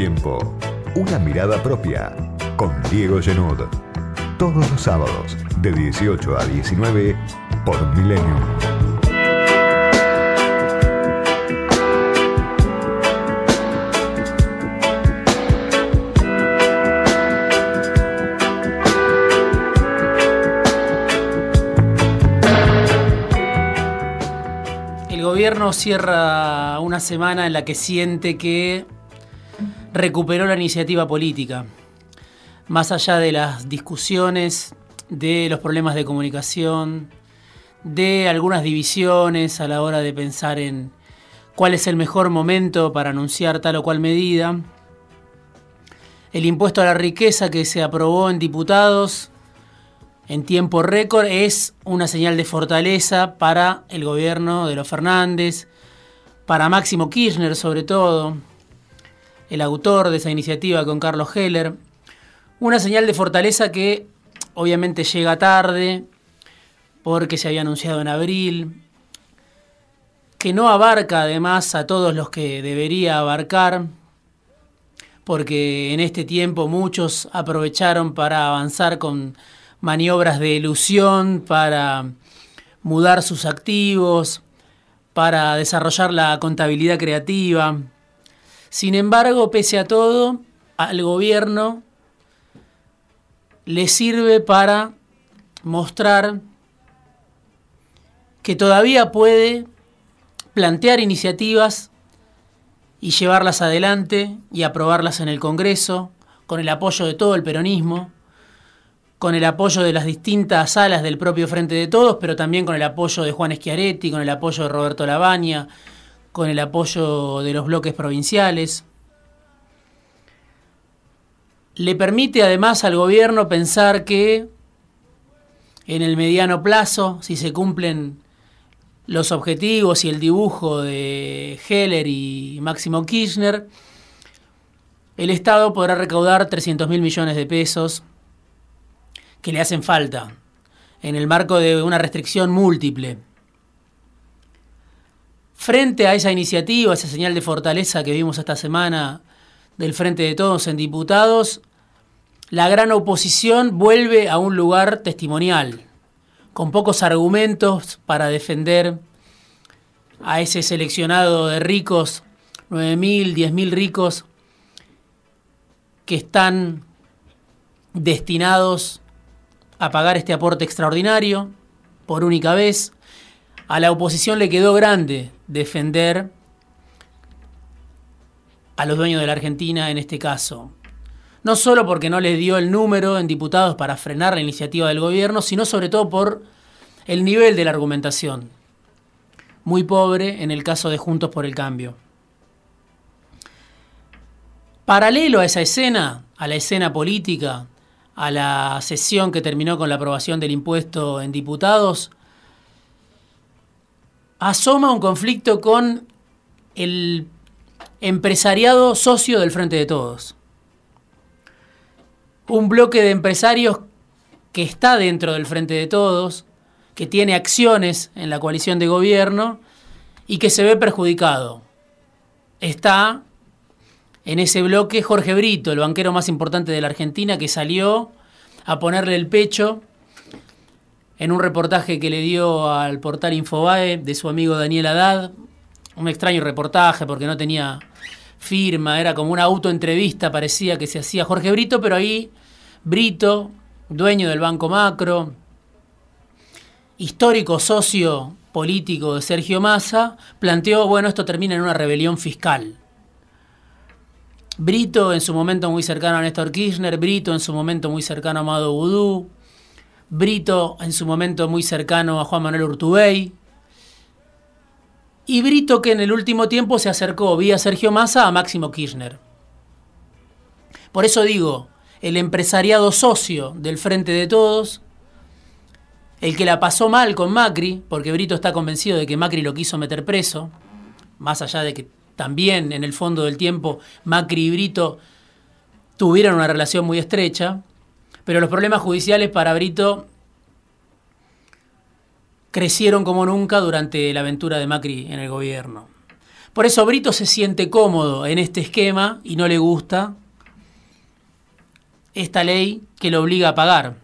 tiempo. Una mirada propia con Diego Genud. Todos los sábados de 18 a 19 por Milenio. El gobierno cierra una semana en la que siente que recuperó la iniciativa política. Más allá de las discusiones, de los problemas de comunicación, de algunas divisiones a la hora de pensar en cuál es el mejor momento para anunciar tal o cual medida, el impuesto a la riqueza que se aprobó en diputados en tiempo récord es una señal de fortaleza para el gobierno de los Fernández, para Máximo Kirchner sobre todo, el autor de esa iniciativa con Carlos Heller. Una señal de fortaleza que obviamente llega tarde porque se había anunciado en abril, que no abarca además a todos los que debería abarcar, porque en este tiempo muchos aprovecharon para avanzar con maniobras de ilusión, para mudar sus activos, para desarrollar la contabilidad creativa. Sin embargo, pese a todo, al gobierno le sirve para mostrar que todavía puede plantear iniciativas y llevarlas adelante y aprobarlas en el Congreso con el apoyo de todo el peronismo, con el apoyo de las distintas salas del propio Frente de Todos, pero también con el apoyo de Juan Schiaretti, con el apoyo de Roberto Labaña, con el apoyo de los bloques provinciales. Le permite además al gobierno pensar que en el mediano plazo, si se cumplen los objetivos y el dibujo de Heller y Máximo Kirchner, el Estado podrá recaudar 300 mil millones de pesos que le hacen falta en el marco de una restricción múltiple. Frente a esa iniciativa, esa señal de fortaleza que vimos esta semana del Frente de Todos en diputados, la gran oposición vuelve a un lugar testimonial, con pocos argumentos para defender a ese seleccionado de ricos, 9.000, 10.000 ricos, que están destinados a pagar este aporte extraordinario por única vez. A la oposición le quedó grande defender a los dueños de la Argentina en este caso no solo porque no les dio el número en diputados para frenar la iniciativa del gobierno, sino sobre todo por el nivel de la argumentación, muy pobre en el caso de Juntos por el Cambio. Paralelo a esa escena, a la escena política, a la sesión que terminó con la aprobación del impuesto en diputados, asoma un conflicto con el empresariado socio del Frente de Todos un bloque de empresarios que está dentro del Frente de Todos, que tiene acciones en la coalición de gobierno y que se ve perjudicado. Está en ese bloque Jorge Brito, el banquero más importante de la Argentina, que salió a ponerle el pecho en un reportaje que le dio al portal Infobae de su amigo Daniel Haddad, un extraño reportaje porque no tenía firma, era como una autoentrevista, parecía que se hacía Jorge Brito, pero ahí Brito, dueño del Banco Macro, histórico socio político de Sergio Massa, planteó, bueno, esto termina en una rebelión fiscal. Brito en su momento muy cercano a Néstor Kirchner, Brito en su momento muy cercano a Amado Brito en su momento muy cercano a Juan Manuel Urtubey, y Brito que en el último tiempo se acercó vía Sergio Massa a Máximo Kirchner. Por eso digo, el empresariado socio del Frente de Todos, el que la pasó mal con Macri, porque Brito está convencido de que Macri lo quiso meter preso, más allá de que también en el fondo del tiempo Macri y Brito tuvieron una relación muy estrecha, pero los problemas judiciales para Brito crecieron como nunca durante la aventura de Macri en el gobierno. Por eso Brito se siente cómodo en este esquema y no le gusta esta ley que lo obliga a pagar.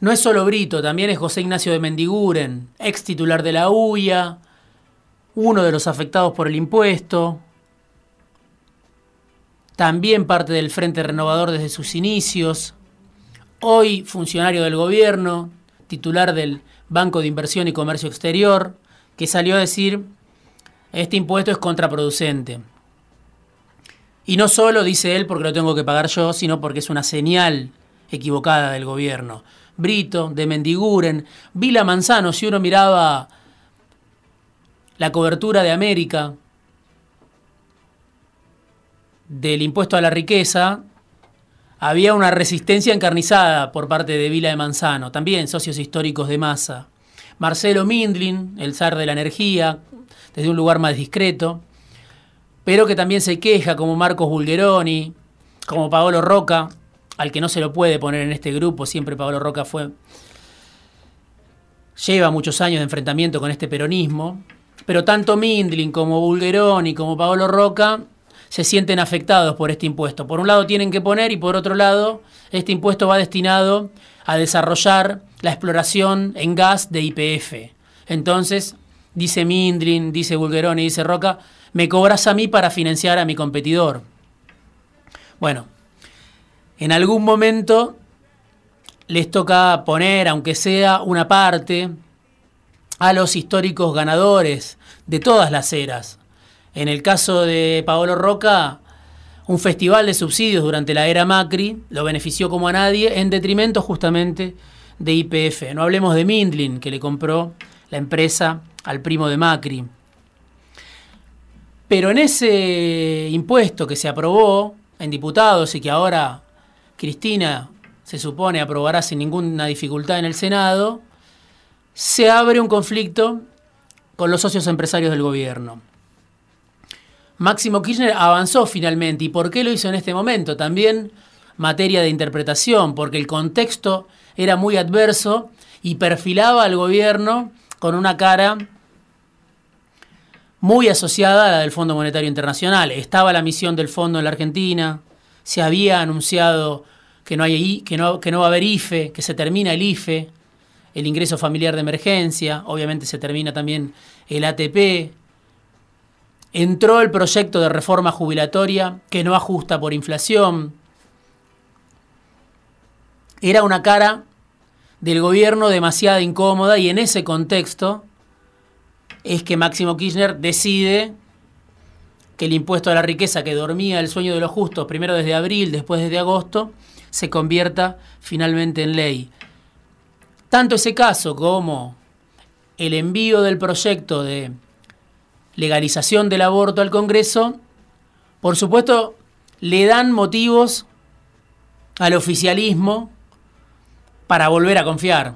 No es solo Brito, también es José Ignacio de Mendiguren, ex titular de la UIA, uno de los afectados por el impuesto, también parte del Frente Renovador desde sus inicios, hoy funcionario del gobierno, titular del Banco de Inversión y Comercio Exterior, que salió a decir, este impuesto es contraproducente. Y no solo, dice él, porque lo tengo que pagar yo, sino porque es una señal equivocada del gobierno. Brito, de Mendiguren, Vila Manzano, si uno miraba la cobertura de América del impuesto a la riqueza, había una resistencia encarnizada por parte de Vila de Manzano, también socios históricos de masa. Marcelo Mindlin, el zar de la energía, desde un lugar más discreto, pero que también se queja como Marcos Bulgeroni, como Paolo Roca, al que no se lo puede poner en este grupo, siempre Paolo Roca fue lleva muchos años de enfrentamiento con este peronismo, pero tanto Mindlin como Bulgeroni como Paolo Roca se sienten afectados por este impuesto. Por un lado tienen que poner y por otro lado este impuesto va destinado a desarrollar la exploración en gas de IPF. Entonces, dice Mindlin, dice Bulgeroni, dice Roca, me cobras a mí para financiar a mi competidor. Bueno, en algún momento les toca poner, aunque sea una parte, a los históricos ganadores de todas las eras, en el caso de Paolo Roca, un festival de subsidios durante la era Macri lo benefició como a nadie en detrimento justamente de IPF. No hablemos de Mindlin, que le compró la empresa al primo de Macri. Pero en ese impuesto que se aprobó en diputados y que ahora Cristina se supone aprobará sin ninguna dificultad en el Senado, se abre un conflicto con los socios empresarios del gobierno. Máximo Kirchner avanzó finalmente. ¿Y por qué lo hizo en este momento? También materia de interpretación, porque el contexto era muy adverso y perfilaba al gobierno con una cara muy asociada a la del Fondo Monetario Internacional. Estaba la misión del fondo en la Argentina, se había anunciado que no, hay, que no, que no va a haber IFE, que se termina el IFE, el ingreso familiar de emergencia, obviamente se termina también el ATP, Entró el proyecto de reforma jubilatoria que no ajusta por inflación. Era una cara del gobierno demasiado incómoda y en ese contexto es que Máximo Kirchner decide que el impuesto a la riqueza que dormía el sueño de los justos, primero desde abril, después desde agosto, se convierta finalmente en ley. Tanto ese caso como el envío del proyecto de legalización del aborto al Congreso, por supuesto, le dan motivos al oficialismo para volver a confiar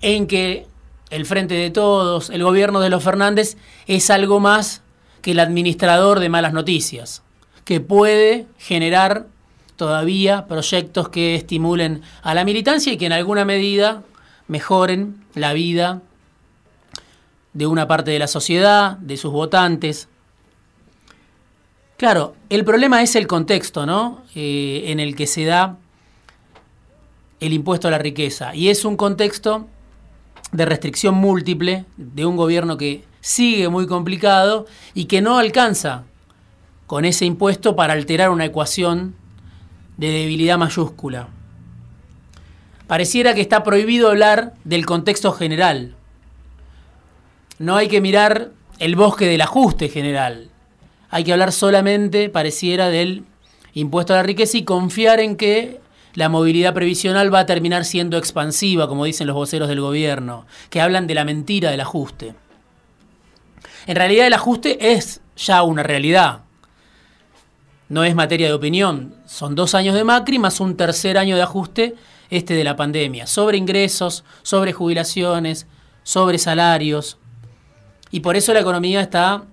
en que el Frente de Todos, el gobierno de los Fernández, es algo más que el administrador de malas noticias, que puede generar todavía proyectos que estimulen a la militancia y que en alguna medida mejoren la vida de una parte de la sociedad, de sus votantes. Claro, el problema es el contexto ¿no? Eh, en el que se da el impuesto a la riqueza. Y es un contexto de restricción múltiple, de un gobierno que sigue muy complicado y que no alcanza con ese impuesto para alterar una ecuación de debilidad mayúscula. Pareciera que está prohibido hablar del contexto general, no hay que mirar el bosque del ajuste general. Hay que hablar solamente, pareciera, del impuesto a la riqueza y confiar en que la movilidad previsional va a terminar siendo expansiva, como dicen los voceros del gobierno, que hablan de la mentira del ajuste. En realidad el ajuste es ya una realidad. No es materia de opinión. Son dos años de Macri más un tercer año de ajuste, este de la pandemia, sobre ingresos, sobre jubilaciones, sobre salarios. Y por eso la economía está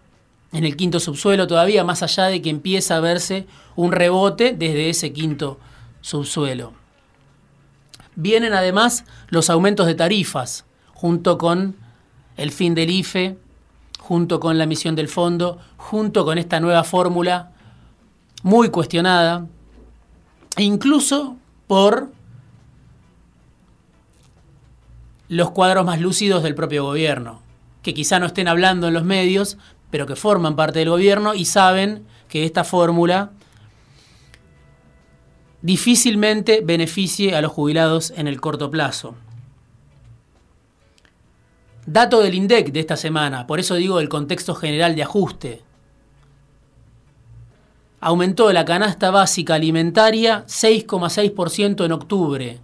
en el quinto subsuelo todavía, más allá de que empieza a verse un rebote desde ese quinto subsuelo. Vienen además los aumentos de tarifas, junto con el fin del IFE, junto con la misión del fondo, junto con esta nueva fórmula muy cuestionada, incluso por los cuadros más lúcidos del propio gobierno, que quizá no estén hablando en los medios, pero que forman parte del gobierno y saben que esta fórmula difícilmente beneficie a los jubilados en el corto plazo. Dato del INDEC de esta semana, por eso digo el contexto general de ajuste. Aumentó la canasta básica alimentaria 6,6% en octubre.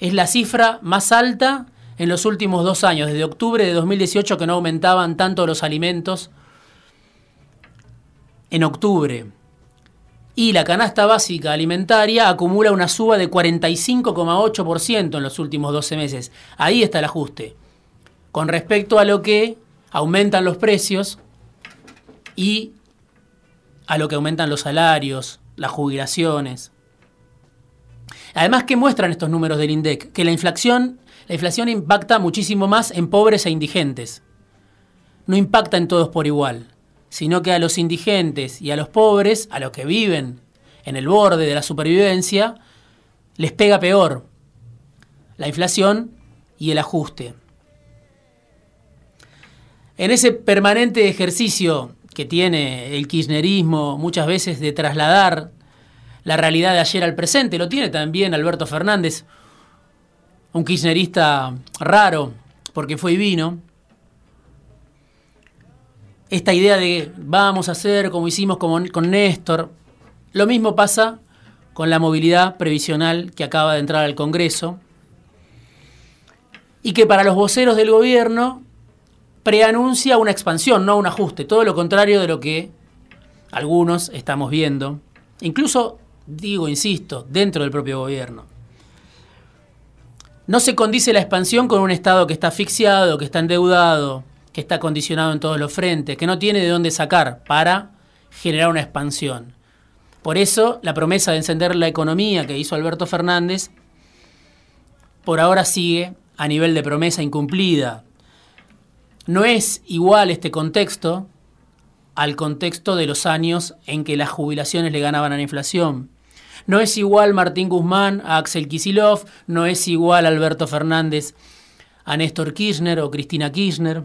Es la cifra más alta en los últimos dos años, desde octubre de 2018 que no aumentaban tanto los alimentos en octubre. Y la canasta básica alimentaria acumula una suba de 45,8% en los últimos 12 meses. Ahí está el ajuste con respecto a lo que aumentan los precios y a lo que aumentan los salarios, las jubilaciones. Además, ¿qué muestran estos números del INDEC? Que la inflación, la inflación impacta muchísimo más en pobres e indigentes. No impacta en todos por igual, sino que a los indigentes y a los pobres, a los que viven en el borde de la supervivencia, les pega peor la inflación y el ajuste. En ese permanente ejercicio que tiene el kirchnerismo muchas veces de trasladar la realidad de ayer al presente, lo tiene también Alberto Fernández, un kirchnerista raro, porque fue y vino. Esta idea de vamos a hacer como hicimos con Néstor, lo mismo pasa con la movilidad previsional que acaba de entrar al Congreso. Y que para los voceros del gobierno preanuncia una expansión, no un ajuste, todo lo contrario de lo que algunos estamos viendo, incluso, digo, insisto, dentro del propio gobierno. No se condice la expansión con un Estado que está asfixiado, que está endeudado, que está condicionado en todos los frentes, que no tiene de dónde sacar para generar una expansión. Por eso, la promesa de encender la economía que hizo Alberto Fernández, por ahora sigue a nivel de promesa incumplida, no es igual este contexto al contexto de los años en que las jubilaciones le ganaban a la inflación. No es igual Martín Guzmán a Axel Kisilov, no es igual Alberto Fernández a Néstor Kirchner o Cristina Kirchner.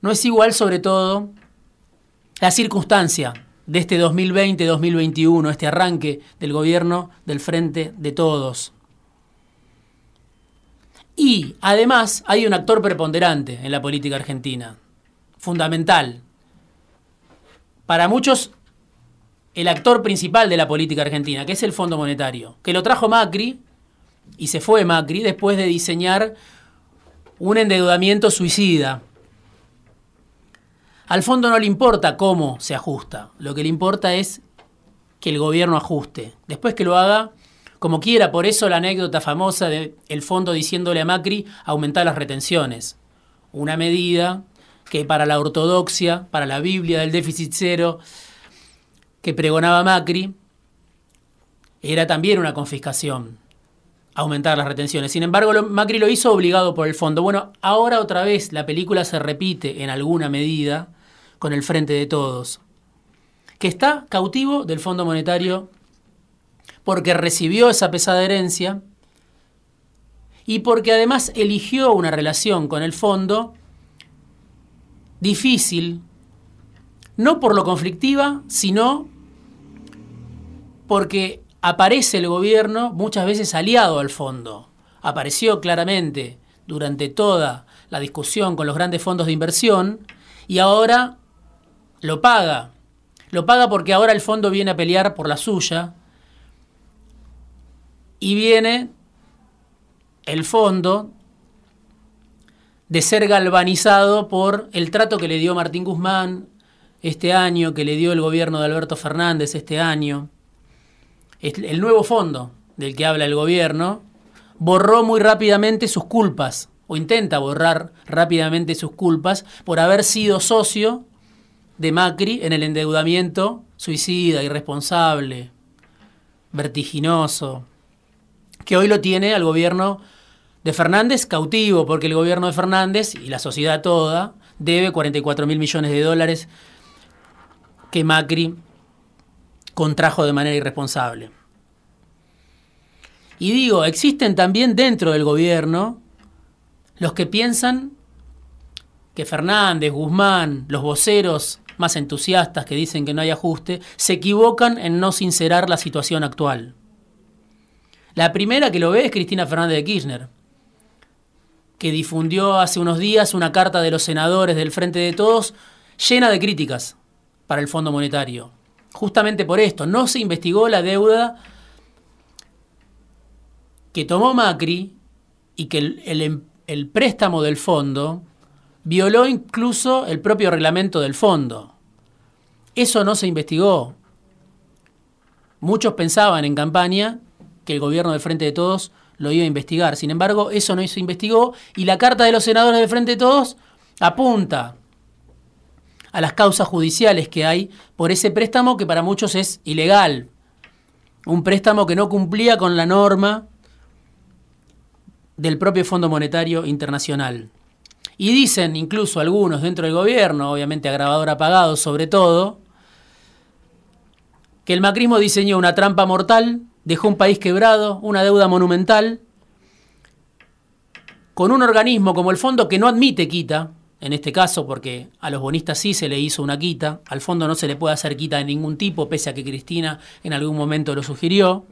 No es igual sobre todo la circunstancia de este 2020-2021, este arranque del gobierno del Frente de Todos. Y además hay un actor preponderante en la política argentina, fundamental. Para muchos, el actor principal de la política argentina, que es el Fondo Monetario, que lo trajo Macri y se fue Macri después de diseñar un endeudamiento suicida. Al fondo no le importa cómo se ajusta, lo que le importa es que el gobierno ajuste. Después que lo haga, como quiera. Por eso la anécdota famosa del fondo diciéndole a Macri aumentar las retenciones. Una medida que para la ortodoxia, para la Biblia del déficit cero que pregonaba Macri, era también una confiscación, aumentar las retenciones. Sin embargo, Macri lo hizo obligado por el fondo. Bueno, ahora otra vez la película se repite en alguna medida con el Frente de Todos, que está cautivo del Fondo Monetario porque recibió esa pesada herencia y porque además eligió una relación con el fondo difícil, no por lo conflictiva, sino porque aparece el gobierno muchas veces aliado al fondo. Apareció claramente durante toda la discusión con los grandes fondos de inversión y ahora lo paga. Lo paga porque ahora el fondo viene a pelear por la suya y viene el fondo de ser galvanizado por el trato que le dio Martín Guzmán este año, que le dio el gobierno de Alberto Fernández este año. El nuevo fondo del que habla el gobierno borró muy rápidamente sus culpas, o intenta borrar rápidamente sus culpas, por haber sido socio de Macri en el endeudamiento suicida, irresponsable, vertiginoso, que hoy lo tiene al gobierno de Fernández cautivo, porque el gobierno de Fernández y la sociedad toda debe 44 mil millones de dólares que Macri contrajo de manera irresponsable. Y digo, existen también dentro del gobierno los que piensan que Fernández, Guzmán, los voceros más entusiastas que dicen que no hay ajuste, se equivocan en no sincerar la situación actual. La primera que lo ve es Cristina Fernández de Kirchner, que difundió hace unos días una carta de los senadores del Frente de Todos llena de críticas para el Fondo Monetario. Justamente por esto, no se investigó la deuda que tomó Macri y que el, em, préstamo del fondo violó incluso el propio reglamento del fondo. Eso no se investigó. Muchos pensaban en campaña que el gobierno del Frente de Todos lo iba a investigar. Sin embargo, eso no se investigó y la carta de los senadores del Frente de Todos apunta a las causas judiciales que hay por ese préstamo que para muchos es ilegal. Un préstamo que no cumplía con la norma del propio Fondo Monetario Internacional. Y dicen incluso algunos dentro del gobierno, obviamente agravador apagado sobre todo, que el macrismo diseñó una trampa mortal, dejó un país quebrado, una deuda monumental, con un organismo como el fondo que no admite quita, en este caso porque a los bonistas sí se le hizo una quita, al fondo no se le puede hacer quita de ningún tipo, pese a que Cristina en algún momento lo sugirió,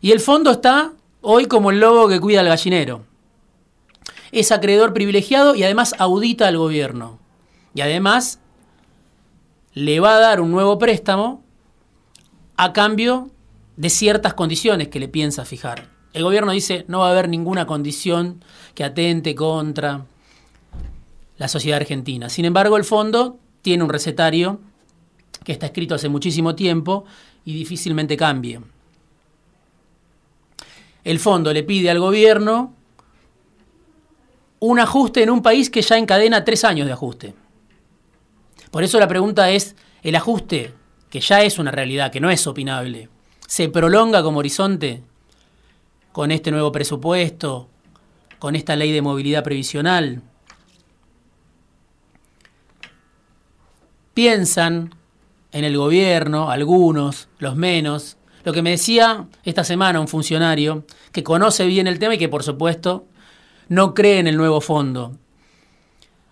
y el fondo está hoy como el lobo que cuida al gallinero. Es acreedor privilegiado y además audita al gobierno. Y además le va a dar un nuevo préstamo a cambio de ciertas condiciones que le piensa fijar. El gobierno dice no va a haber ninguna condición que atente contra la sociedad argentina. Sin embargo, el fondo tiene un recetario que está escrito hace muchísimo tiempo y difícilmente cambie el fondo le pide al gobierno un ajuste en un país que ya encadena tres años de ajuste. Por eso la pregunta es, ¿el ajuste, que ya es una realidad, que no es opinable, se prolonga como horizonte con este nuevo presupuesto, con esta ley de movilidad previsional? Piensan en el gobierno, algunos, los menos, lo que me decía esta semana un funcionario que conoce bien el tema y que por supuesto no cree en el nuevo fondo.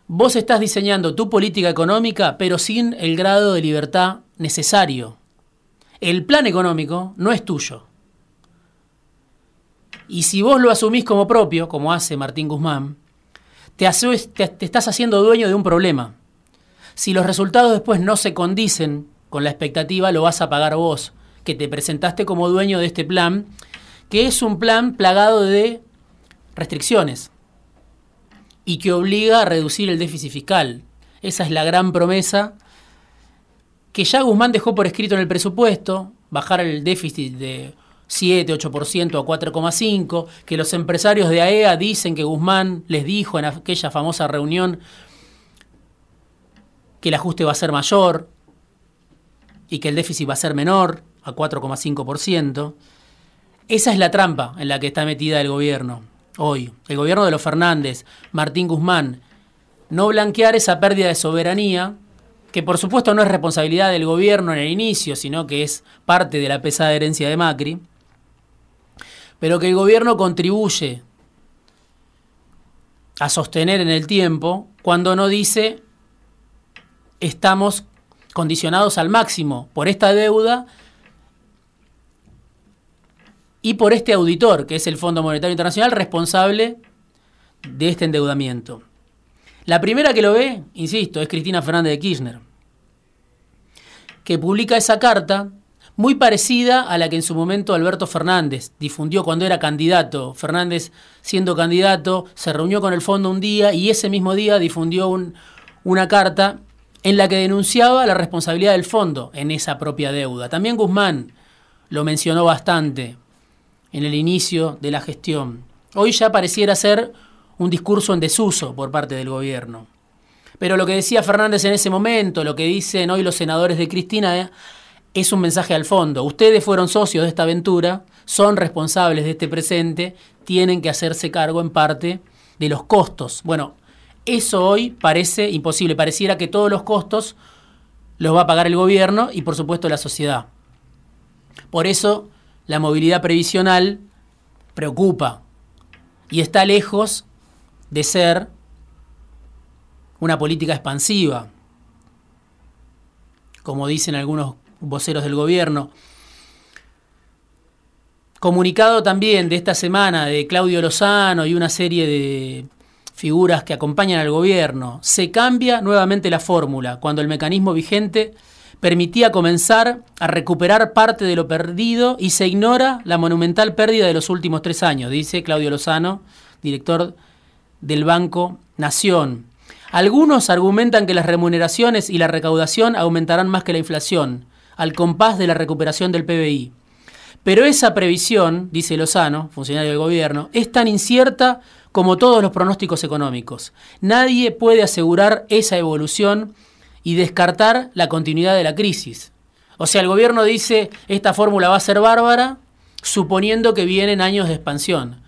Vos estás diseñando tu política económica pero sin el grado de libertad necesario. El plan económico no es tuyo. Y si vos lo asumís como propio, como hace Martín Guzmán, te, te, estás haciendo dueño de un problema. Si los resultados después no se condicen con la expectativa, lo vas a pagar vos que te presentaste como dueño de este plan, que es un plan plagado de restricciones y que obliga a reducir el déficit fiscal. Esa es la gran promesa que ya Guzmán dejó por escrito en el presupuesto, bajar el déficit de 7, 8% a 4,5%, que los empresarios de AEA e dicen que Guzmán les dijo en aquella famosa reunión que el ajuste va a ser mayor y que el déficit va a ser menor a 4,5%. Esa es la trampa en la que está metida el gobierno hoy. El gobierno de los Fernández, Martín Guzmán, no blanquear esa pérdida de soberanía, que por supuesto no es responsabilidad del gobierno en el inicio, sino que es parte de la pesada herencia de Macri, pero que el gobierno contribuye a sostener en el tiempo cuando no dice estamos condicionados al máximo por esta deuda y por este auditor, que es el Fondo Monetario Internacional, responsable de este endeudamiento. La primera que lo ve, insisto, es Cristina Fernández de Kirchner, que publica esa carta muy parecida a la que en su momento Alberto Fernández difundió cuando era candidato. Fernández, siendo candidato, se reunió con el fondo un día y ese mismo día difundió una carta en la que denunciaba la responsabilidad del fondo en esa propia deuda. También Guzmán lo mencionó bastante en el inicio de la gestión. Hoy ya pareciera ser un discurso en desuso por parte del gobierno. Pero lo que decía Fernández en ese momento, lo que dicen hoy los senadores de Cristina, es un mensaje al fondo. Ustedes fueron socios de esta aventura, son responsables de este presente, tienen que hacerse cargo en parte de los costos. Bueno, eso hoy parece imposible. Pareciera que todos los costos los va a pagar el gobierno y por supuesto la sociedad. Por eso la movilidad previsional preocupa y está lejos de ser una política expansiva, como dicen algunos voceros del gobierno. Comunicado también de esta semana de Claudio Lozano y una serie de figuras que acompañan al gobierno, se cambia nuevamente la fórmula cuando el mecanismo vigente permitía comenzar a recuperar parte de lo perdido y se ignora la monumental pérdida de los últimos tres años, dice Claudio Lozano, director del Banco Nación. Algunos argumentan que las remuneraciones y la recaudación aumentarán más que la inflación, al compás de la recuperación del PBI. Pero esa previsión, dice Lozano, funcionario del gobierno, es tan incierta como todos los pronósticos económicos. Nadie puede asegurar esa evolución y descartar la continuidad de la crisis. O sea, el gobierno dice, esta fórmula va a ser bárbara, suponiendo que vienen años de expansión,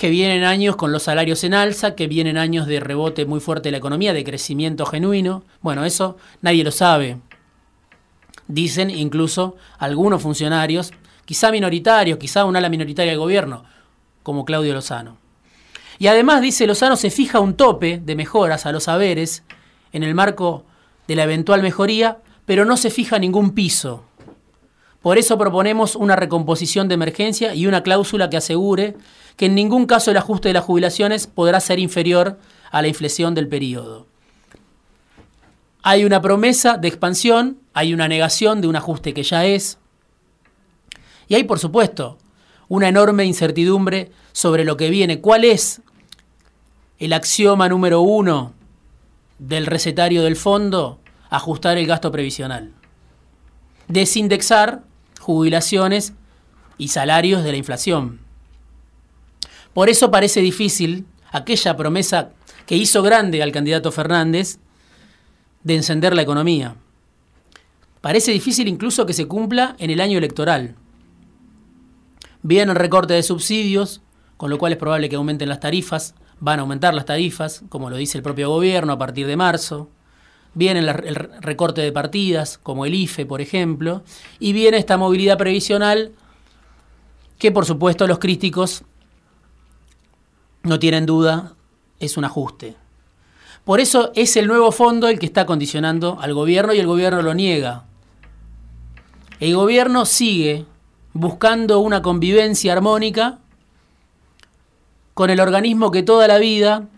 que vienen años con los salarios en alza, que vienen años de rebote muy fuerte de la economía, de crecimiento genuino. Bueno, eso nadie lo sabe. Dicen incluso algunos funcionarios, quizá minoritarios, quizá un ala minoritaria del gobierno, como Claudio Lozano. Y además, dice Lozano, se fija un tope de mejoras a los saberes en el marco de la eventual mejoría, pero no se fija ningún piso. Por eso proponemos una recomposición de emergencia y una cláusula que asegure que en ningún caso el ajuste de las jubilaciones podrá ser inferior a la inflexión del periodo. Hay una promesa de expansión, hay una negación de un ajuste que ya es, y hay, por supuesto, una enorme incertidumbre sobre lo que viene. ¿Cuál es el axioma número uno del recetario del fondo? Ajustar el gasto previsional. Desindexar jubilaciones y salarios de la inflación. Por eso parece difícil aquella promesa que hizo grande al candidato Fernández de encender la economía. Parece difícil incluso que se cumpla en el año electoral. Viene el recorte de subsidios, con lo cual es probable que aumenten las tarifas, van a aumentar las tarifas, como lo dice el propio gobierno a partir de marzo. Viene el recorte de partidas, como el IFE, por ejemplo, y viene esta movilidad previsional que, por supuesto, los críticos no tienen duda, es un ajuste. Por eso es el nuevo fondo el que está condicionando al gobierno y el gobierno lo niega. El gobierno sigue buscando una convivencia armónica con el organismo que toda la vida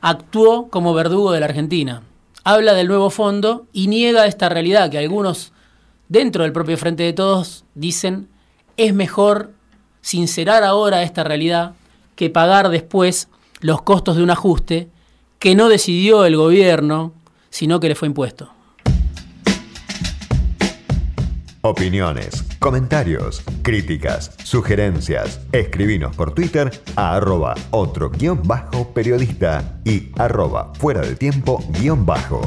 actuó como verdugo de la Argentina. Habla del nuevo fondo y niega esta realidad que algunos dentro del propio Frente de Todos dicen es mejor sincerar ahora esta realidad que pagar después los costos de un ajuste que no decidió el gobierno, sino que le fue impuesto. Opiniones, comentarios, críticas, sugerencias. Escribinos por Twitter a arroba otro guion bajo periodista y arroba fuera de tiempo guion bajo.